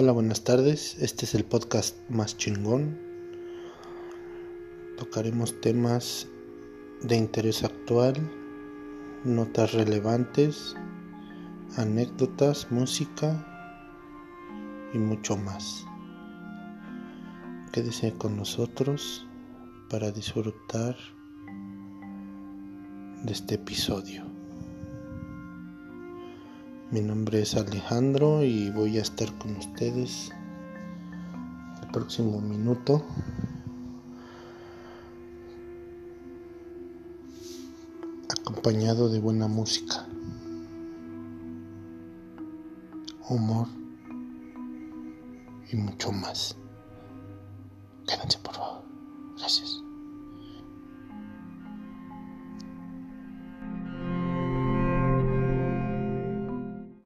Hola, buenas tardes. Este es el podcast más chingón. Tocaremos temas de interés actual, notas relevantes, anécdotas, música y mucho más. Quédese con nosotros para disfrutar de este episodio. Mi nombre es Alejandro y voy a estar con ustedes el próximo minuto. acompañado de buena música, humor y mucho más. Quédense por favor. Gracias.